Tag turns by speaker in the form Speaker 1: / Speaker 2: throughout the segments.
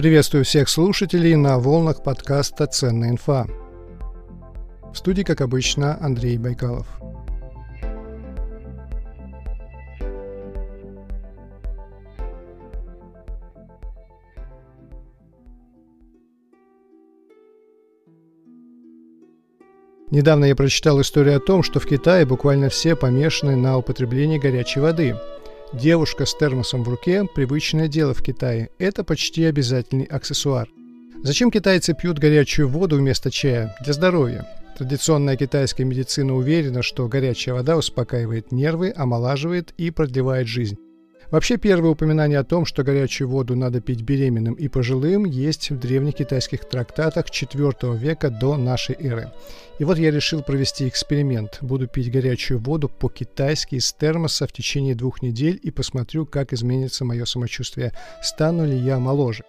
Speaker 1: Приветствую всех слушателей на волнах подкаста «Ценная инфа». В студии, как обычно, Андрей Байкалов. Недавно я прочитал историю о том, что в Китае буквально все помешаны на употреблении горячей воды. Девушка с термосом в руке – привычное дело в Китае. Это почти обязательный аксессуар. Зачем китайцы пьют горячую воду вместо чая? Для здоровья. Традиционная китайская медицина уверена, что горячая вода успокаивает нервы, омолаживает и продлевает жизнь. Вообще, первое упоминание о том, что горячую воду надо пить беременным и пожилым, есть в древних китайских трактатах IV века до нашей эры. И вот я решил провести эксперимент. Буду пить горячую воду по-китайски из термоса в течение двух недель и посмотрю, как изменится мое самочувствие. Стану ли я моложе.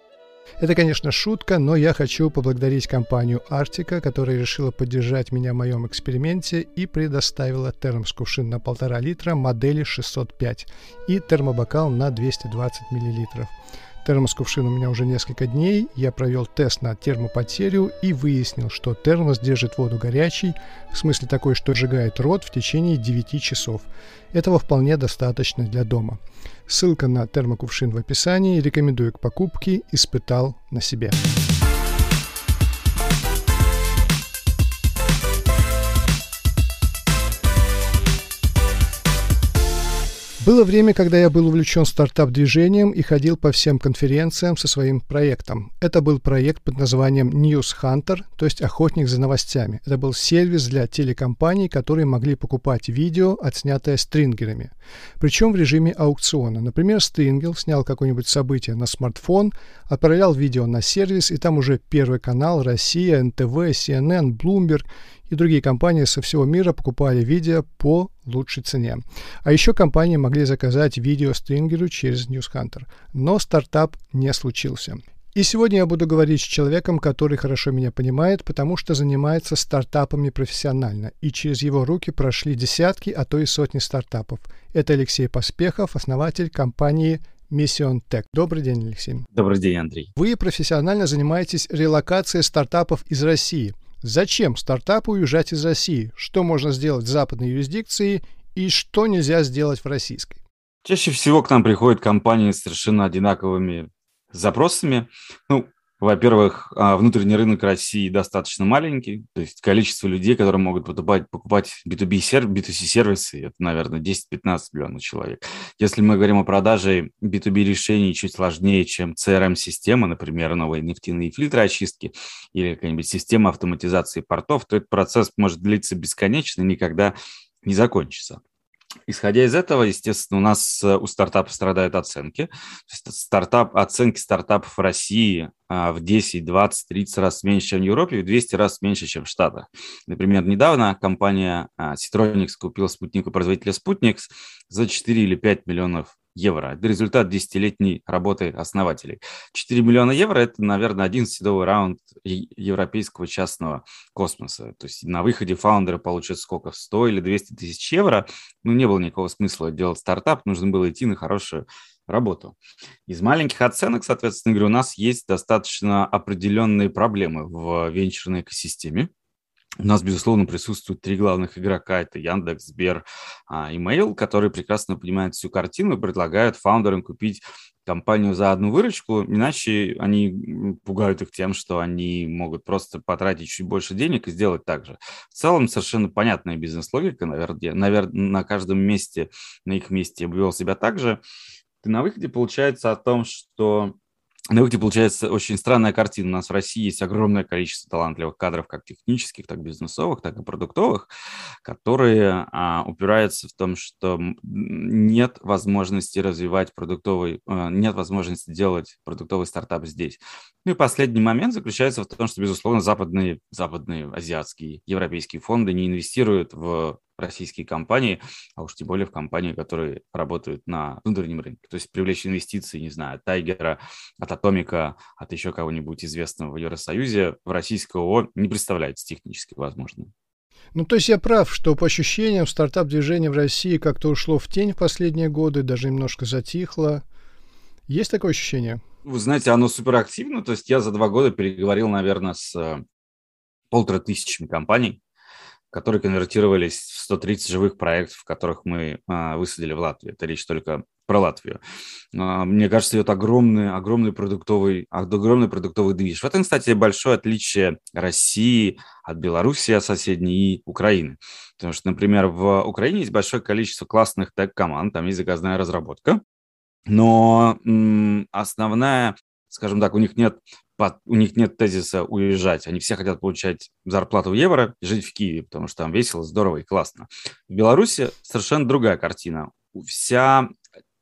Speaker 1: Это, конечно, шутка, но я хочу поблагодарить компанию Arctica, которая решила поддержать меня в моем эксперименте и предоставила термос-кувшин на полтора литра модели 605 и термобокал на 220 миллилитров. Термос кувшин у меня уже несколько дней. Я провел тест на термопотерю и выяснил, что термос держит воду горячей, в смысле такой, что сжигает рот в течение 9 часов. Этого вполне достаточно для дома. Ссылка на термокувшин в описании. Рекомендую к покупке. Испытал на себе. Было время, когда я был увлечен стартап-движением и ходил по всем конференциям со своим проектом. Это был проект под названием News Hunter, то есть охотник за новостями. Это был сервис для телекомпаний, которые могли покупать видео, отснятое стрингерами. Причем в режиме аукциона. Например, Стрингел снял какое-нибудь событие на смартфон, отправлял видео на сервис, и там уже Первый канал, Россия, НТВ, CNN, Bloomberg и другие компании со всего мира покупали видео по лучшей цене. А еще компании могли заказать видео стрингеру через NewsHunter. Но стартап не случился. И сегодня я буду говорить с человеком, который хорошо меня понимает, потому что занимается стартапами профессионально. И через его руки прошли десятки, а то и сотни стартапов. Это Алексей Поспехов, основатель компании Mission Tech. Добрый день, Алексей.
Speaker 2: Добрый день, Андрей.
Speaker 1: Вы профессионально занимаетесь релокацией стартапов из России. Зачем стартапу уезжать из России? Что можно сделать в западной юрисдикции и что нельзя сделать в российской?
Speaker 2: Чаще всего к нам приходят компании с совершенно одинаковыми запросами. Ну, во-первых, а, внутренний рынок России достаточно маленький, то есть количество людей, которые могут покупать, покупать B2B серв, B2C сервисы, это, наверное, 10-15 миллионов человек. Если мы говорим о продаже B2B решений чуть сложнее, чем CRM-система, например, новые нефтяные фильтры очистки или какая-нибудь система автоматизации портов, то этот процесс может длиться бесконечно и никогда не закончится. Исходя из этого, естественно, у нас э, у стартапов страдают оценки. Стартап, оценки стартапов в России а, в 10, 20, 30 раз меньше, чем в Европе, и в 200 раз меньше, чем в Штатах. Например, недавно компания а, Citronics купила спутник у производителя Sputnik за 4 или 5 миллионов евро. Это результат десятилетней работы основателей. 4 миллиона евро – это, наверное, один седовый раунд европейского частного космоса. То есть на выходе фаундеры получат сколько? 100 или 200 тысяч евро. Ну, не было никакого смысла делать стартап, нужно было идти на хорошую работу. Из маленьких оценок, соответственно, говорю, у нас есть достаточно определенные проблемы в венчурной экосистеме. У нас, безусловно, присутствуют три главных игрока. Это Яндекс, Сбер, а, Email, которые прекрасно понимают всю картину и предлагают фаундерам купить компанию за одну выручку, иначе они пугают их тем, что они могут просто потратить чуть больше денег и сделать так же. В целом совершенно понятная бизнес-логика, наверное, наверное, на каждом месте, на их месте я вел себя так же. И на выходе получается о том, что на выходе получается очень странная картина. У нас в России есть огромное количество талантливых кадров, как технических, так и бизнесовых, так и продуктовых, которые а, упираются в том, что нет возможности развивать продуктовый, а, нет возможности делать продуктовый стартап здесь. Ну и последний момент заключается в том, что, безусловно, западные, западные, азиатские, европейские фонды не инвестируют в российские компании, а уж тем более в компании, которые работают на внутреннем рынке. То есть привлечь инвестиции, не знаю, от Тайгера, от Атомика, от еще кого-нибудь известного в Евросоюзе в российское ООО не представляется технически возможным.
Speaker 1: Ну, то есть я прав, что по ощущениям стартап-движение в России как-то ушло в тень в последние годы, даже немножко затихло. Есть такое ощущение?
Speaker 2: Вы знаете, оно суперактивно. То есть я за два года переговорил, наверное, с э, полутора тысячами компаний, которые конвертировались в 130 живых проектов, которых мы а, высадили в Латвию. Это речь только про Латвию. А, мне кажется, идет огромный, огромный продуктовый, огромный продуктовый движ. В этом, кстати, большое отличие России от Беларуси, от соседней и Украины. Потому что, например, в Украине есть большое количество классных тег-команд, там есть заказная разработка, но м, основная, скажем так, у них нет у них нет тезиса уезжать. Они все хотят получать зарплату в евро и жить в Киеве, потому что там весело, здорово и классно. В Беларуси совершенно другая картина. Вся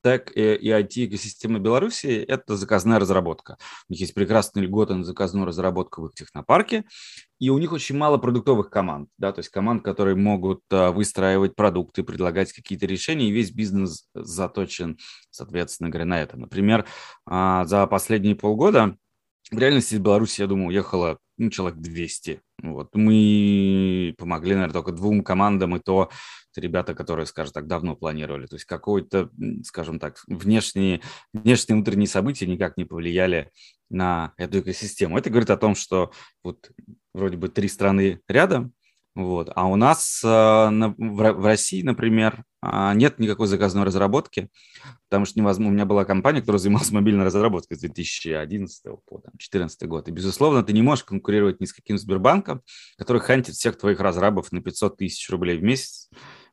Speaker 2: тег и IT-экосистема Беларуси – это заказная разработка. У них есть прекрасные льготы на заказную разработку в их технопарке, и у них очень мало продуктовых команд, да, то есть команд, которые могут а, выстраивать продукты, предлагать какие-то решения, и весь бизнес заточен, соответственно говоря, на это. Например, а, за последние полгода в реальности из Беларуси, я думаю, уехало ну, человек 200. Вот. Мы помогли, наверное, только двум командам, и то это ребята, которые, скажем так, давно планировали. То есть какой-то, скажем так, внешние, внешние внутренние события никак не повлияли на эту экосистему. Это говорит о том, что вот вроде бы три страны рядом, вот. А у нас э, в, России, например, э, нет никакой заказной разработки, потому что невозможно. У меня была компания, которая занималась мобильной разработкой с 2011 по 2014 год. И, безусловно, ты не можешь конкурировать ни с каким Сбербанком, который хантит всех твоих разрабов на 500 тысяч рублей в месяц.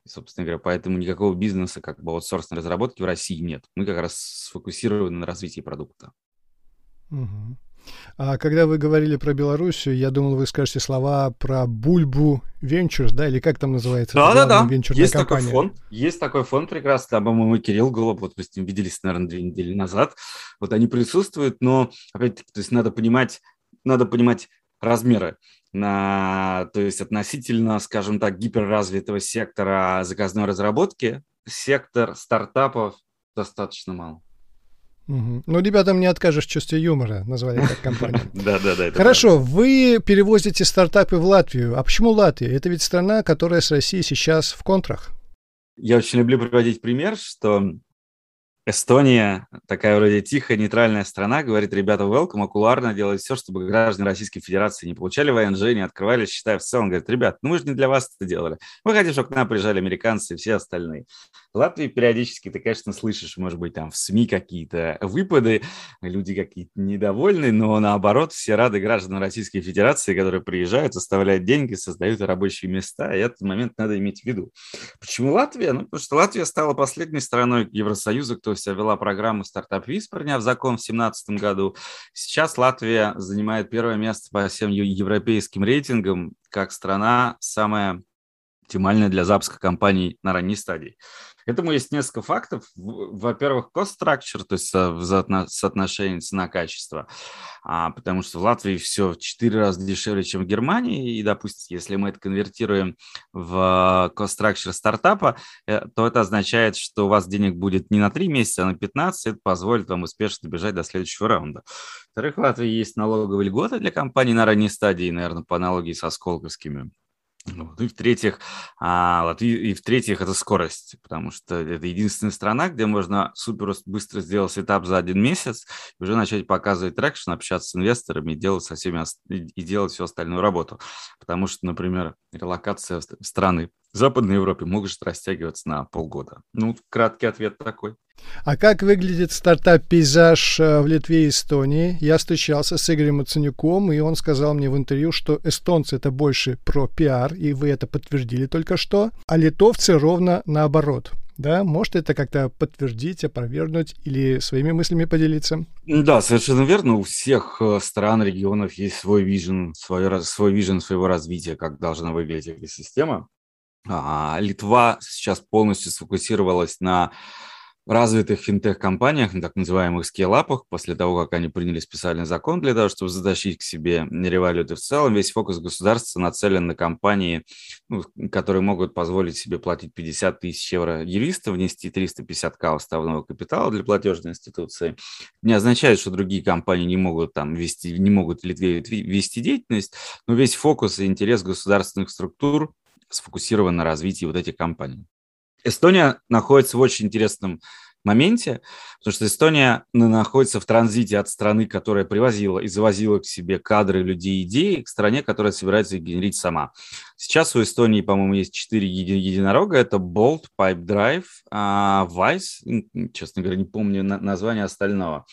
Speaker 2: И, собственно говоря, поэтому никакого бизнеса как бы аутсорсной разработки в России нет. Мы как раз сфокусированы на развитии продукта.
Speaker 1: Угу. А когда вы говорили про Белоруссию, я думал, вы скажете слова про Бульбу Ventures, да, или как там называется?
Speaker 2: Да, да, да. Есть компания. такой фонд, есть такой фонд прекрасный, там, по-моему, Кирилл Голуб, вот мы с ним виделись, наверное, две недели назад, вот они присутствуют, но, опять-таки, то есть надо понимать, надо понимать размеры на, то есть относительно, скажем так, гиперразвитого сектора заказной разработки, сектор стартапов достаточно мало.
Speaker 1: Угу. Ну, ребятам не откажешь в чувстве юмора, назвали так компанию.
Speaker 2: Да, да, да.
Speaker 1: Хорошо, вы перевозите стартапы в Латвию. А почему Латвия? Это ведь страна, которая с Россией сейчас в контрах.
Speaker 2: Я очень люблю приводить пример, что Эстония, такая вроде тихая, нейтральная страна, говорит, ребята, welcome, аккуларно делает все, чтобы граждане Российской Федерации не получали ВНЖ, не открывали счета в целом. Говорит, ребят, ну мы же не для вас это делали. Мы хотим, чтобы к нам приезжали американцы и все остальные. В Латвии периодически ты, конечно, слышишь, может быть, там в СМИ какие-то выпады, люди какие-то недовольны, но наоборот, все рады гражданам Российской Федерации, которые приезжают, оставляют деньги, создают рабочие места, и этот момент надо иметь в виду. Почему Латвия? Ну, потому что Латвия стала последней страной Евросоюза, кто себя вела программу «Стартап Виз», приняв закон в 2017 году. Сейчас Латвия занимает первое место по всем европейским рейтингам, как страна самая оптимальная для запуска компаний на ранней стадии. Этому есть несколько фактов. Во-первых, cost structure, то есть соотношение цена-качество, а, потому что в Латвии все в 4 раза дешевле, чем в Германии, и, допустим, если мы это конвертируем в cost structure стартапа, э, то это означает, что у вас денег будет не на 3 месяца, а на 15, это позволит вам успешно добежать до следующего раунда. Во-вторых, в Латвии есть налоговые льготы для компаний на ранней стадии, наверное, по аналогии со сколковскими. Вот. И в-третьих, а, Латвия, и в-третьих, это скорость, потому что это единственная страна, где можно супер быстро сделать setup за один месяц и уже начать показывать traction, общаться с инвесторами и делать со всеми и делать всю остальную работу. Потому что, например, релокация страны в Западной Европе может растягиваться на полгода. Ну, краткий ответ такой.
Speaker 1: А как выглядит стартап-пейзаж э, в Литве и Эстонии? Я встречался с Игорем Мацанюком, и он сказал мне в интервью, что эстонцы это больше про пиар, и вы это подтвердили только что, а литовцы ровно наоборот. Да, может это как-то подтвердить, опровергнуть или своими мыслями поделиться?
Speaker 2: Да, совершенно верно. У всех э, стран, регионов есть свой вижен, свой, свой вижен своего развития, как должна выглядеть экосистема. А, Литва сейчас полностью сфокусировалась на развитых финтех-компаниях, на так называемых скейлапах, после того, как они приняли специальный закон для того, чтобы затащить к себе революты в целом, весь фокус государства нацелен на компании, ну, которые могут позволить себе платить 50 тысяч евро юриста, внести 350к уставного капитала для платежной институции. Не означает, что другие компании не могут там вести, не могут вести деятельность, но весь фокус и интерес государственных структур сфокусирован на развитии вот этих компаний. Эстония находится в очень интересном моменте, потому что Эстония находится в транзите от страны, которая привозила и завозила к себе кадры, людей, идеи, к стране, которая собирается их генерить сама. Сейчас у Эстонии, по-моему, есть четыре еди- единорога. Это Bolt, Pipe Drive, uh, Vice, честно говоря, не помню название остального.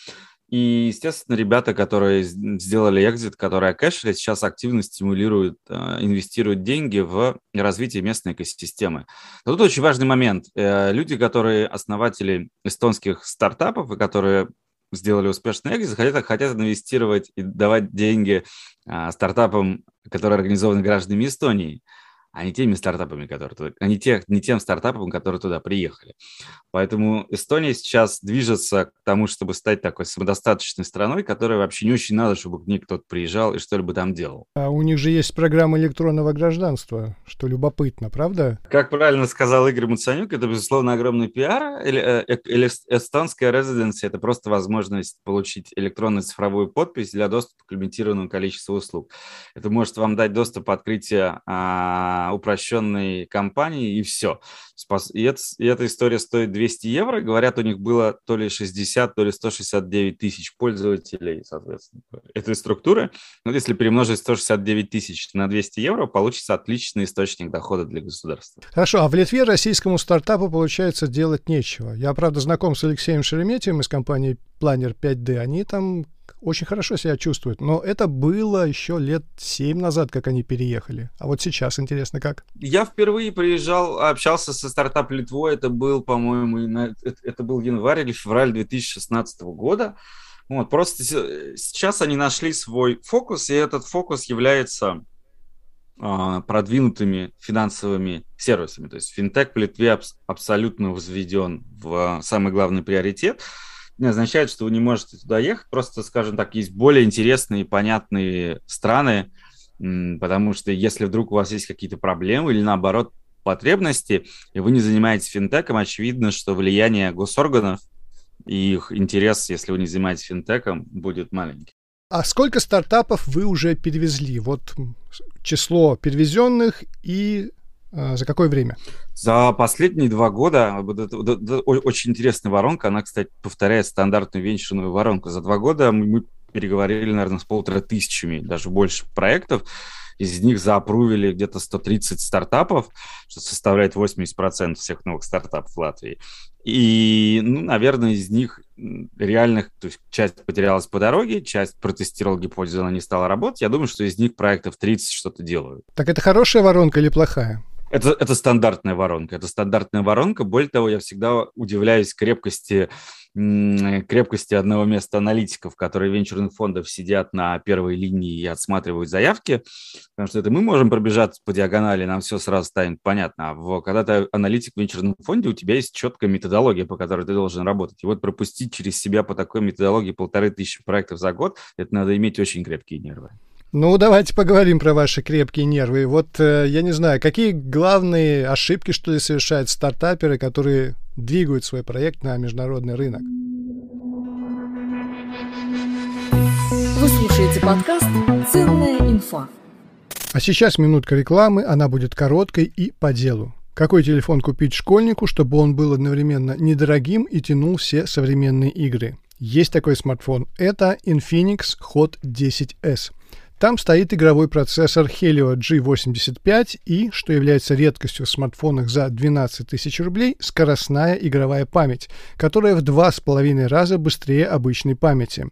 Speaker 2: И, естественно, ребята, которые сделали экзит, которые кэшили, сейчас активно стимулируют, а, инвестируют деньги в развитие местной экосистемы. Но тут очень важный момент. Э, люди, которые основатели эстонских стартапов и которые сделали успешный экзит, хотят, хотят инвестировать и давать деньги а, стартапам, которые организованы гражданами Эстонии а не теми стартапами, которые туда, а не, тех, не тем стартапам, которые туда приехали. Поэтому Эстония сейчас движется к тому, чтобы стать такой самодостаточной страной, которой вообще не очень надо, чтобы к ней кто-то приезжал и что-либо там делал.
Speaker 1: А у них же есть программа электронного гражданства, что любопытно, правда?
Speaker 2: Как правильно сказал Игорь Муцанюк, это, безусловно, огромный пиар. Или, э, э, эстонская резиденция – это просто возможность получить электронную цифровую подпись для доступа к лимитированному количеству услуг. Это может вам дать доступ открытия а, упрощенной компании, и все. И, это, и эта история стоит 200 евро. Говорят, у них было то ли 60, то ли 169 тысяч пользователей, соответственно, этой структуры. Но если перемножить 169 тысяч на 200 евро, получится отличный источник дохода для государства.
Speaker 1: Хорошо, а в Литве российскому стартапу, получается, делать нечего. Я, правда, знаком с Алексеем Шереметьевым из компании Planner 5D. Они там очень хорошо себя чувствуют. Но это было еще лет семь назад, как они переехали. А вот сейчас интересно как?
Speaker 2: Я впервые приезжал, общался со стартап Литвой. Это был, по-моему, это был январь или февраль 2016 года. Вот, просто сейчас они нашли свой фокус, и этот фокус является а, продвинутыми финансовыми сервисами. То есть финтех в Литве абсолютно возведен в самый главный приоритет – не означает, что вы не можете туда ехать. Просто, скажем так, есть более интересные и понятные страны, потому что если вдруг у вас есть какие-то проблемы или наоборот потребности, и вы не занимаетесь финтеком, очевидно, что влияние госорганов и их интерес, если вы не занимаетесь финтеком, будет маленький.
Speaker 1: А сколько стартапов вы уже перевезли? Вот число перевезенных и за какое время?
Speaker 2: За последние два года, очень интересная воронка, она, кстати, повторяет стандартную венчурную воронку. За два года мы переговорили, наверное, с полутора тысячами, даже больше проектов. Из них заапрувили где-то 130 стартапов, что составляет 80% всех новых стартапов в Латвии. И, ну, наверное, из них реальных, то есть часть потерялась по дороге, часть протестировала гипотезу, она не стала работать. Я думаю, что из них проектов 30 что-то делают.
Speaker 1: Так это хорошая воронка или плохая?
Speaker 2: Это, это стандартная воронка. Это стандартная воронка. Более того, я всегда удивляюсь крепкости крепкости одного места аналитиков, которые венчурных фондов сидят на первой линии и отсматривают заявки, потому что это мы можем пробежаться по диагонали, нам все сразу станет понятно. А когда ты аналитик в венчурном фонде, у тебя есть четкая методология, по которой ты должен работать. И вот пропустить через себя по такой методологии полторы тысячи проектов за год, это надо иметь очень крепкие нервы.
Speaker 1: Ну, давайте поговорим про ваши крепкие нервы. Вот, э, я не знаю, какие главные ошибки, что ли, совершают стартаперы, которые двигают свой проект на международный рынок?
Speaker 3: Вы слушаете подкаст «Ценная инфа».
Speaker 1: А сейчас минутка рекламы, она будет короткой и по делу. Какой телефон купить школьнику, чтобы он был одновременно недорогим и тянул все современные игры? Есть такой смартфон. Это Infinix Hot 10s. Там стоит игровой процессор Helio G85 и, что является редкостью в смартфонах за 12 тысяч рублей, скоростная игровая память, которая в два с половиной раза быстрее обычной памяти.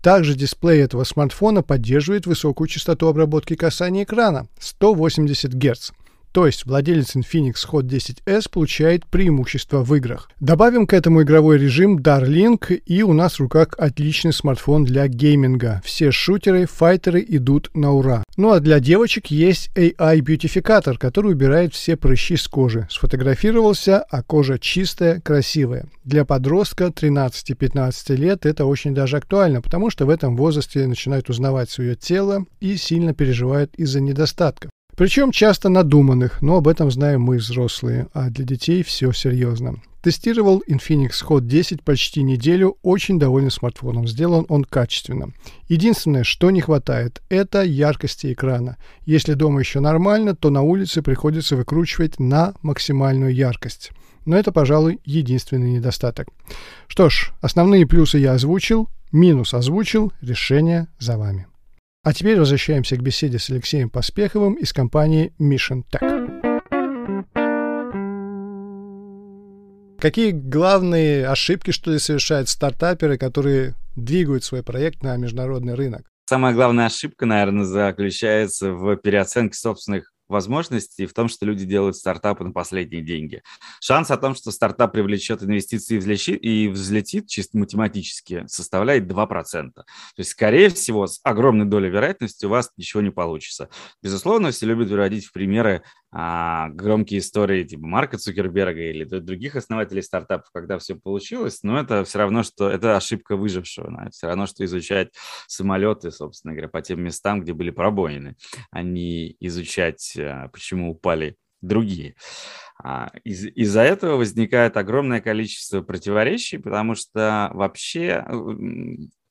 Speaker 1: Также дисплей этого смартфона поддерживает высокую частоту обработки касания экрана – 180 Гц. То есть владелец Infinix Hot 10s получает преимущество в играх. Добавим к этому игровой режим Darlink, и у нас в руках отличный смартфон для гейминга. Все шутеры, файтеры идут на ура. Ну а для девочек есть AI-бьютификатор, который убирает все прыщи с кожи. Сфотографировался, а кожа чистая, красивая. Для подростка 13-15 лет это очень даже актуально, потому что в этом возрасте начинают узнавать свое тело и сильно переживают из-за недостатков. Причем часто надуманных, но об этом знаем мы взрослые, а для детей все серьезно. Тестировал Infinix Hot 10 почти неделю, очень доволен смартфоном. Сделан он качественно. Единственное, что не хватает, это яркости экрана. Если дома еще нормально, то на улице приходится выкручивать на максимальную яркость. Но это, пожалуй, единственный недостаток. Что ж, основные плюсы я озвучил, минус озвучил, решение за вами. А теперь возвращаемся к беседе с Алексеем Поспеховым из компании Mission Tech. Какие главные ошибки, что ли, совершают стартаперы, которые двигают свой проект на международный рынок?
Speaker 2: Самая главная ошибка, наверное, заключается в переоценке собственных возможностей в том, что люди делают стартапы на последние деньги. Шанс о том, что стартап привлечет инвестиции и взлетит чисто математически, составляет 2%. То есть, скорее всего, с огромной долей вероятности у вас ничего не получится. Безусловно, все любят приводить в примеры а, громкие истории типа Марка Цукерберга или других основателей стартапов, когда все получилось, но это все равно, что это ошибка выжившего. Да? Все равно, что изучать самолеты, собственно говоря, по тем местам, где были пробоины, а не изучать, почему упали другие. А, из- из-за этого возникает огромное количество противоречий, потому что вообще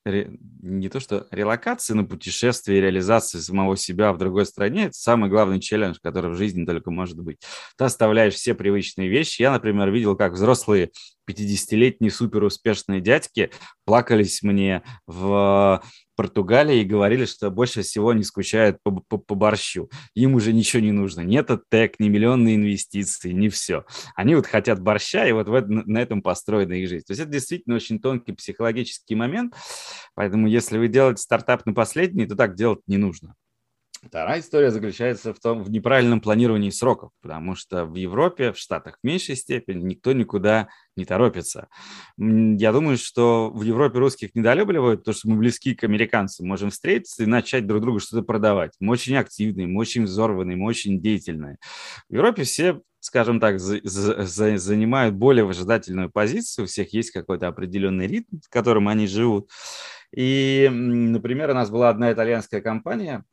Speaker 2: не то что релокация, но путешествие и реализация самого себя в другой стране – это самый главный челлендж, который в жизни только может быть. Ты оставляешь все привычные вещи. Я, например, видел, как взрослые 50-летние суперуспешные дядьки плакались мне в Португалии и говорили, что больше всего не скучают по, по, по борщу. Им уже ничего не нужно. Нет оттек, ни миллионные инвестиции, не все. Они вот хотят борща, и вот в на этом построена их жизнь. То есть это действительно очень тонкий психологический момент. Поэтому если вы делаете стартап на последний, то так делать не нужно. Вторая история заключается в том, в неправильном планировании сроков, потому что в Европе, в Штатах в меньшей степени никто никуда не торопится. Я думаю, что в Европе русских недолюбливают, потому что мы близки к американцам, можем встретиться и начать друг другу что-то продавать. Мы очень активные, мы очень взорванные, мы очень деятельные. В Европе все скажем так, за, за, занимают более выжидательную позицию, у всех есть какой-то определенный ритм, в котором они живут. И, например, у нас была одна итальянская компания,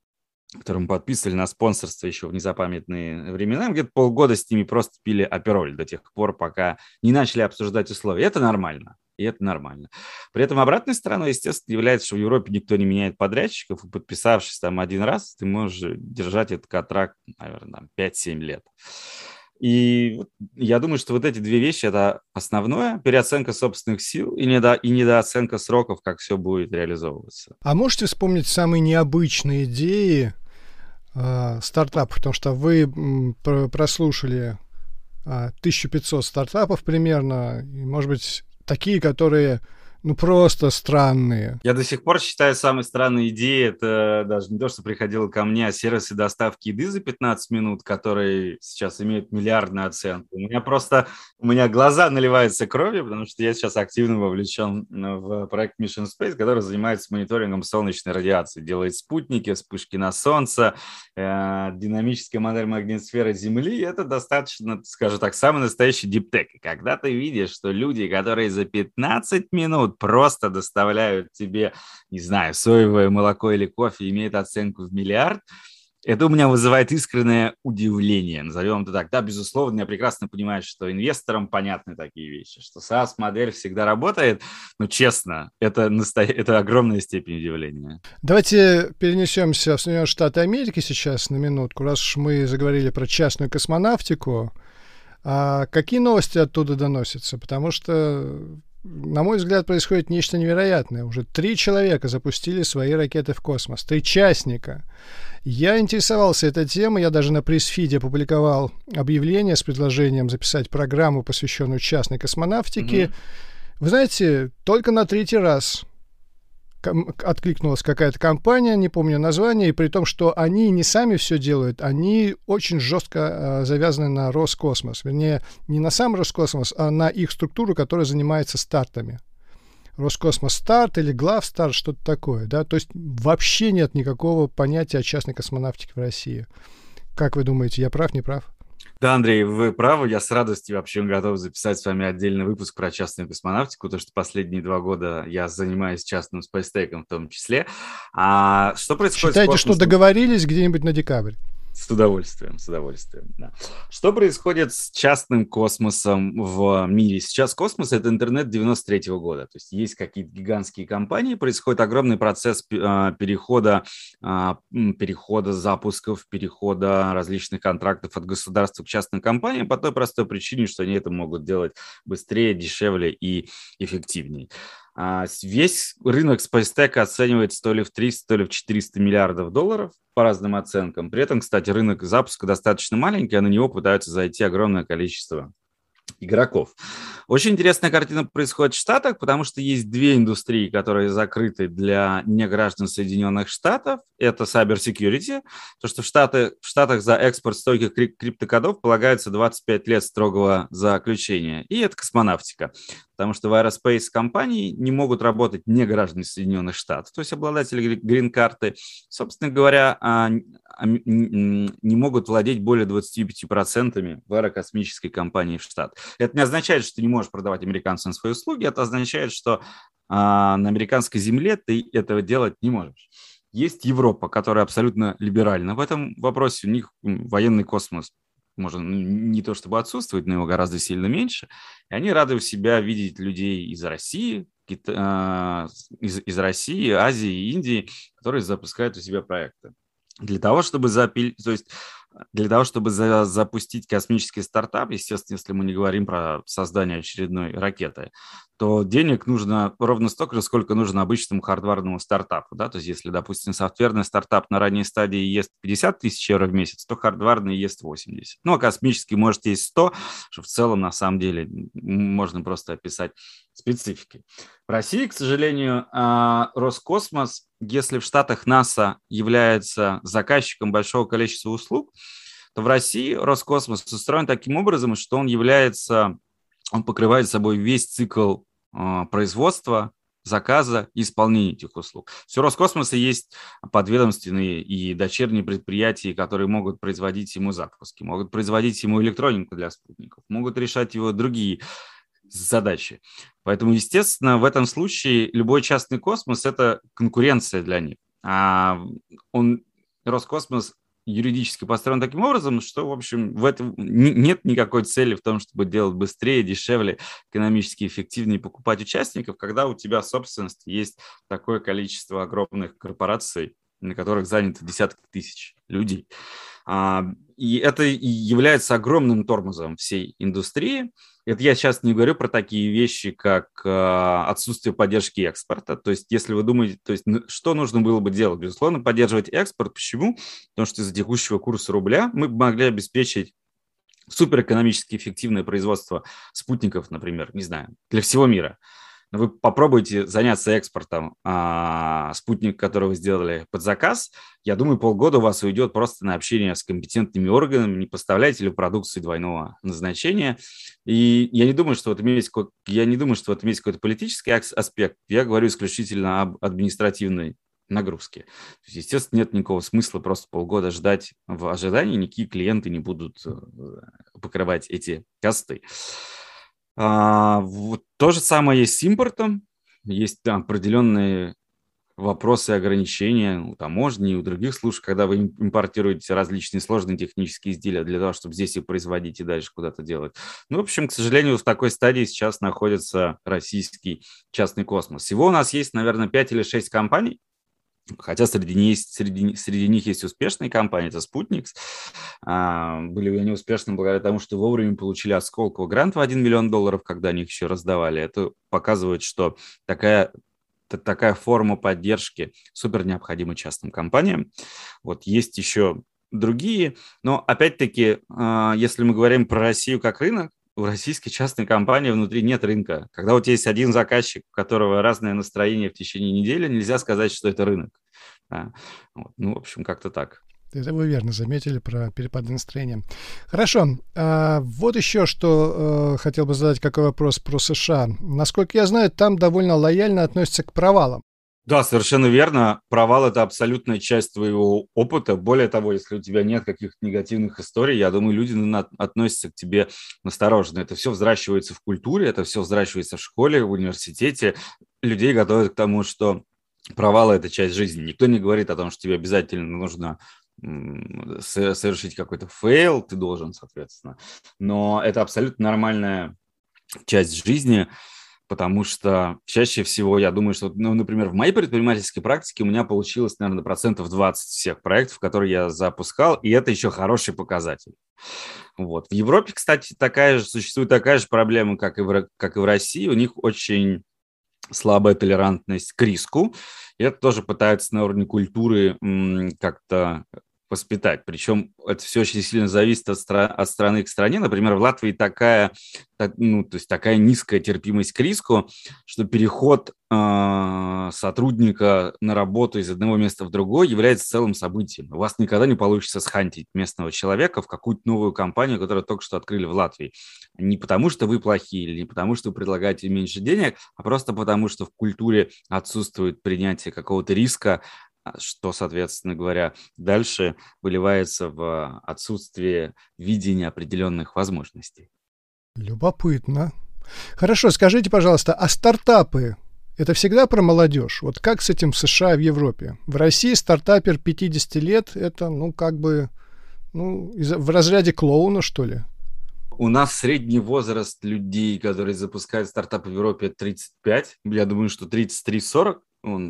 Speaker 2: которым подписывали на спонсорство еще в незапамятные времена, где-то полгода с ними просто пили апероль до тех пор, пока не начали обсуждать условия. Это нормально. И это нормально. При этом обратной стороной, естественно, является, что в Европе никто не меняет подрядчиков, и подписавшись там один раз, ты можешь держать этот контракт, наверное, 5-7 лет. И я думаю, что вот эти две вещи – это основное, переоценка собственных сил и, недо, и недооценка сроков, как все будет реализовываться.
Speaker 1: А можете вспомнить самые необычные идеи э, стартапов? Потому что вы прослушали э, а, 1500 стартапов примерно, и, может быть, такие, которые ну, просто странные.
Speaker 2: Я до сих пор считаю самой странной идеей, это даже не то, что приходило ко мне, а сервисы доставки еды за 15 минут, которые сейчас имеют миллиардную оценку. У меня просто, у меня глаза наливаются кровью, потому что я сейчас активно вовлечен в проект Mission Space, который занимается мониторингом солнечной радиации, делает спутники, вспышки на Солнце, э, динамическая модель магнитосферы Земли. Это достаточно, скажу так, самый настоящий диптек. Когда ты видишь, что люди, которые за 15 минут просто доставляют тебе, не знаю, соевое молоко или кофе, имеет оценку в миллиард, это у меня вызывает искреннее удивление, назовем это так. Да, безусловно, я прекрасно понимаю, что инвесторам понятны такие вещи, что SaaS-модель всегда работает, но честно, это, насто... это огромная степень удивления.
Speaker 1: Давайте перенесемся в Соединенные Штаты Америки сейчас на минутку, раз уж мы заговорили про частную космонавтику. А какие новости оттуда доносятся? Потому что на мой взгляд, происходит нечто невероятное. Уже три человека запустили свои ракеты в космос. Три частника. Я интересовался этой темой. Я даже на пресс-фиде опубликовал объявление с предложением записать программу, посвященную частной космонавтике. Mm-hmm. Вы знаете, только на третий раз откликнулась какая-то компания, не помню название, и при том, что они не сами все делают, они очень жестко э, завязаны на Роскосмос. Вернее, не на сам Роскосмос, а на их структуру, которая занимается стартами. Роскосмос старт или глав старт, что-то такое, да, то есть вообще нет никакого понятия о частной космонавтике в России. Как вы думаете, я прав, не прав?
Speaker 2: Да, Андрей, вы правы. Я с радостью вообще готов записать с вами отдельный выпуск про частную космонавтику, потому что последние два года я занимаюсь частным спейстеком в том числе. А что происходит
Speaker 1: Считаете, что договорились где-нибудь на декабрь?
Speaker 2: С удовольствием, с удовольствием. Да. Что происходит с частным космосом в мире? Сейчас космос – это интернет 93 -го года. То есть есть какие-то гигантские компании, происходит огромный процесс а, перехода, а, перехода запусков, перехода различных контрактов от государства к частным компаниям по той простой причине, что они это могут делать быстрее, дешевле и эффективнее. А, весь рынок SpaceTech оценивается то ли в 300, то ли в 400 миллиардов долларов по разным оценкам. При этом, кстати, рынок запуска достаточно маленький, а на него пытаются зайти огромное количество игроков. Очень интересная картина происходит в Штатах, потому что есть две индустрии, которые закрыты для неграждан Соединенных Штатов. Это cyber security, то, что в, Штаты, в Штатах за экспорт стойких криптокодов полагается 25 лет строгого заключения. И это космонавтика, потому что в aerospace компании не могут работать не граждане Соединенных Штатов, то есть обладатели грин-карты. Собственно говоря, а, а, не могут владеть более 25% в аэрокосмической компании в штат. Это не означает, что ты не можешь продавать американцам свои услуги, это означает, что а, на американской земле ты этого делать не можешь. Есть Европа, которая абсолютно либеральна в этом вопросе. У них военный космос можно не то чтобы отсутствовать, но его гораздо сильно меньше. И они рады у себя видеть людей из России, а, из, из России, Азии, Индии, которые запускают у себя проекты. Для того, чтобы запилить, то есть для того, чтобы за, запустить космический стартап, естественно, если мы не говорим про создание очередной ракеты, то денег нужно ровно столько сколько нужно обычному хардварному стартапу. Да? То есть если, допустим, софтверный стартап на ранней стадии ест 50 тысяч евро в месяц, то хардварный ест 80. Ну, а космический может есть 100, что в целом, на самом деле, можно просто описать специфики. В России, к сожалению, а, Роскосмос, если в Штатах НАСА является заказчиком большого количества услуг, то в России Роскосмос устроен таким образом, что он является, он покрывает собой весь цикл а, производства, заказа и исполнения этих услуг. Все Роскосмоса есть подведомственные и дочерние предприятия, которые могут производить ему запуски, могут производить ему электронику для спутников, могут решать его другие задачи. Поэтому, естественно, в этом случае любой частный космос – это конкуренция для них. А он, Роскосмос юридически построен таким образом, что, в общем, в этом нет никакой цели в том, чтобы делать быстрее, дешевле, экономически эффективнее покупать участников, когда у тебя собственность есть такое количество огромных корпораций, на которых заняты десятки тысяч людей. А, и это является огромным тормозом всей индустрии. Это я сейчас не говорю про такие вещи, как э, отсутствие поддержки экспорта. То есть, если вы думаете, то есть, что нужно было бы делать? Безусловно, поддерживать экспорт. Почему? Потому что из-за текущего курса рубля мы могли обеспечить суперэкономически эффективное производство спутников, например, не знаю, для всего мира вы попробуйте заняться экспортом а, спутник, который вы сделали под заказ. Я думаю, полгода у вас уйдет просто на общение с компетентными органами, не поставляете ли продукцию двойного назначения. И я не думаю, что в этом есть, я не думаю, что в этом есть какой-то политический аспект. Я говорю исключительно об административной нагрузки. Естественно, нет никакого смысла просто полгода ждать в ожидании, никакие клиенты не будут э, покрывать эти косты. А, вот то же самое есть с импортом. Есть там определенные вопросы ограничения у таможни и у других служб, когда вы импортируете различные сложные технические изделия для того, чтобы здесь их производить и дальше куда-то делать. Ну, в общем, к сожалению, в такой стадии сейчас находится российский частный космос. Всего у нас есть, наверное, 5 или 6 компаний, Хотя среди них, среди, среди них есть успешные компании, это Спутникс. А, были они успешны благодаря тому, что вовремя получили от грант в 1 миллион долларов, когда они их еще раздавали. Это показывает, что такая, такая форма поддержки супер необходима частным компаниям. Вот есть еще другие, но опять-таки, а, если мы говорим про Россию как рынок, у российской частной компании внутри нет рынка. Когда у тебя есть один заказчик, у которого разное настроение в течение недели, нельзя сказать, что это рынок. Да. Вот. Ну, в общем, как-то так.
Speaker 1: Это вы верно заметили про перепады настроения. Хорошо. А, вот еще что э, хотел бы задать, какой вопрос про США. Насколько я знаю, там довольно лояльно относятся к провалам.
Speaker 2: Да, совершенно верно. Провал – это абсолютная часть твоего опыта. Более того, если у тебя нет каких-то негативных историй, я думаю, люди относятся к тебе настороженно. Это все взращивается в культуре, это все взращивается в школе, в университете. Людей готовят к тому, что провал – это часть жизни. Никто не говорит о том, что тебе обязательно нужно совершить какой-то fail, ты должен, соответственно. Но это абсолютно нормальная часть жизни, потому что чаще всего я думаю, что, ну, например, в моей предпринимательской практике у меня получилось, наверное, процентов 20 всех проектов, которые я запускал, и это еще хороший показатель. Вот. В Европе, кстати, такая же, существует такая же проблема, как и в, как и в России. У них очень слабая толерантность к риску. И это тоже пытаются на уровне культуры как-то воспитать. Причем это все очень сильно зависит от, стра- от страны к стране. Например, в Латвии такая, так, ну, то есть такая низкая терпимость к риску, что переход э- сотрудника на работу из одного места в другое является целым событием. У вас никогда не получится схантить местного человека в какую-то новую компанию, которую только что открыли в Латвии. Не потому, что вы плохие или не потому, что вы предлагаете меньше денег, а просто потому, что в культуре отсутствует принятие какого-то риска, что, соответственно говоря, дальше выливается в отсутствие видения определенных возможностей.
Speaker 1: Любопытно. Хорошо, скажите, пожалуйста, а стартапы это всегда про молодежь? Вот как с этим в США и в Европе? В России стартапер 50 лет, это, ну, как бы, ну, в разряде клоуна, что ли?
Speaker 2: У нас средний возраст людей, которые запускают стартапы в Европе, 35. Я думаю, что 33-40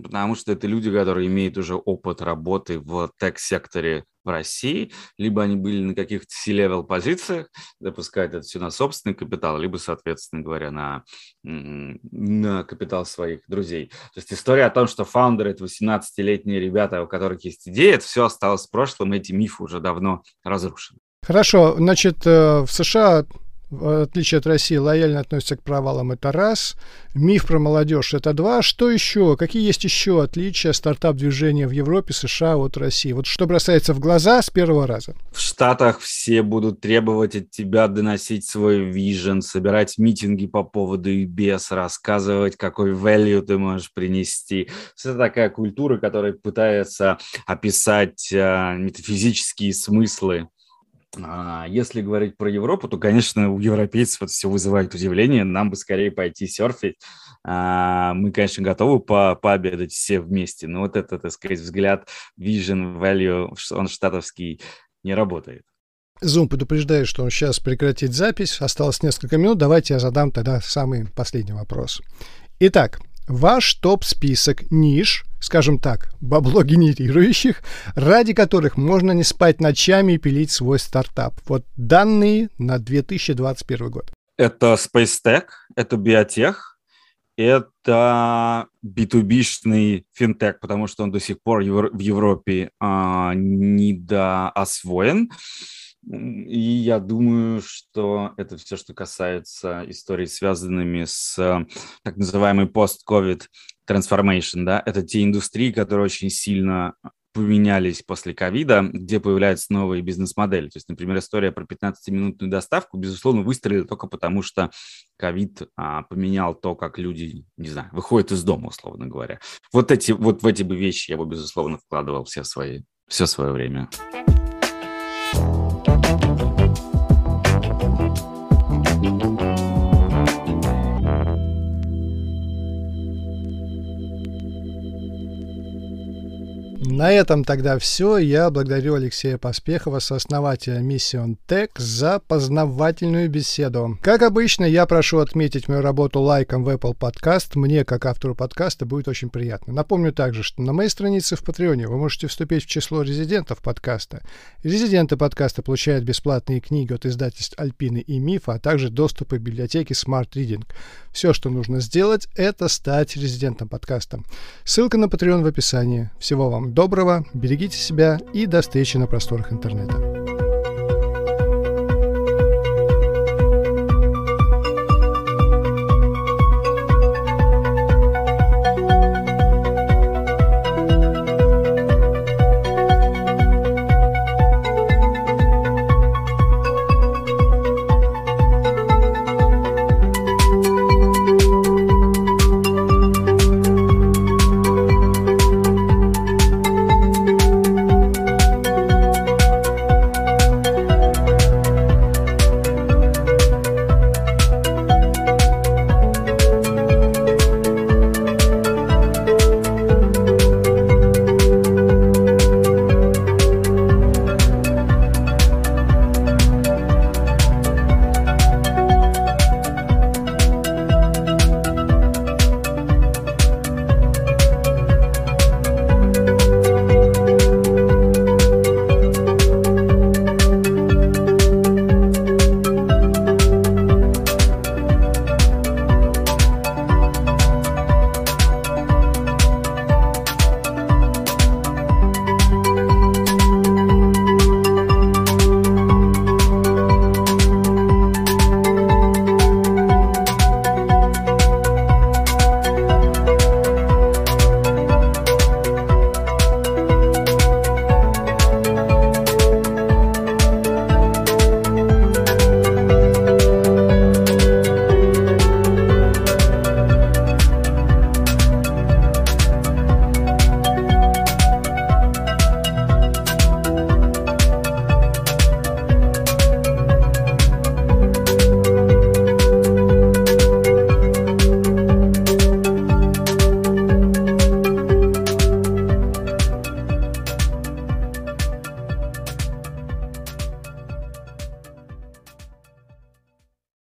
Speaker 2: потому что это люди, которые имеют уже опыт работы в тег-секторе в России, либо они были на каких-то C-level позициях, запускают это все на собственный капитал, либо, соответственно говоря, на, на капитал своих друзей. То есть история о том, что фаундеры – это 18-летние ребята, у которых есть идеи, это все осталось в прошлом, эти мифы уже давно разрушены.
Speaker 1: Хорошо, значит, э, в США в отличие от России, лояльно относятся к провалам, это раз. Миф про молодежь, это два. Что еще? Какие есть еще отличия стартап-движения в Европе, США от России? Вот что бросается в глаза с первого раза?
Speaker 2: В Штатах все будут требовать от тебя доносить свой вижен, собирать митинги по поводу и без, рассказывать, какой value ты можешь принести. Это такая культура, которая пытается описать э, метафизические смыслы а, если говорить про Европу, то, конечно, у европейцев это все вызывает удивление. Нам бы скорее пойти серфить. А, мы, конечно, готовы по пообедать все вместе, но вот этот, так сказать, взгляд, vision, value, он штатовский, не работает.
Speaker 1: Zoom предупреждает, что он сейчас прекратит запись. Осталось несколько минут. Давайте я задам тогда самый последний вопрос. Итак, ваш топ-список ниш, скажем так, бабло генерирующих, ради которых можно не спать ночами и пилить свой стартап. Вот данные на 2021 год.
Speaker 2: Это Space Tech, это биотех, это B2B-шный финтех, потому что он до сих пор в Европе а, недоосвоен. И я думаю, что это все, что касается историй, связанными с э, так называемой post-COVID transformation, да, это те индустрии, которые очень сильно поменялись после ковида, где появляются новые бизнес-модели. То есть, например, история про 15-минутную доставку, безусловно, выстрелила только потому, что ковид а, поменял то, как люди, не знаю, выходят из дома, условно говоря. Вот, эти, вот в эти бы вещи я бы, безусловно, вкладывал все, свои, все свое время.
Speaker 1: На этом тогда все. Я благодарю Алексея Поспехова, сооснователя Mission Tech, за познавательную беседу. Как обычно, я прошу отметить мою работу лайком в Apple Podcast. Мне, как автору подкаста, будет очень приятно. Напомню также, что на моей странице в Патреоне вы можете вступить в число резидентов подкаста. Резиденты подкаста получают бесплатные книги от издательств Альпины и Мифа, а также доступ к библиотеке Smart Reading. Все, что нужно сделать, это стать резидентом подкаста. Ссылка на Patreon в описании. Всего вам доброго доброго, берегите себя и до встречи на просторах интернета.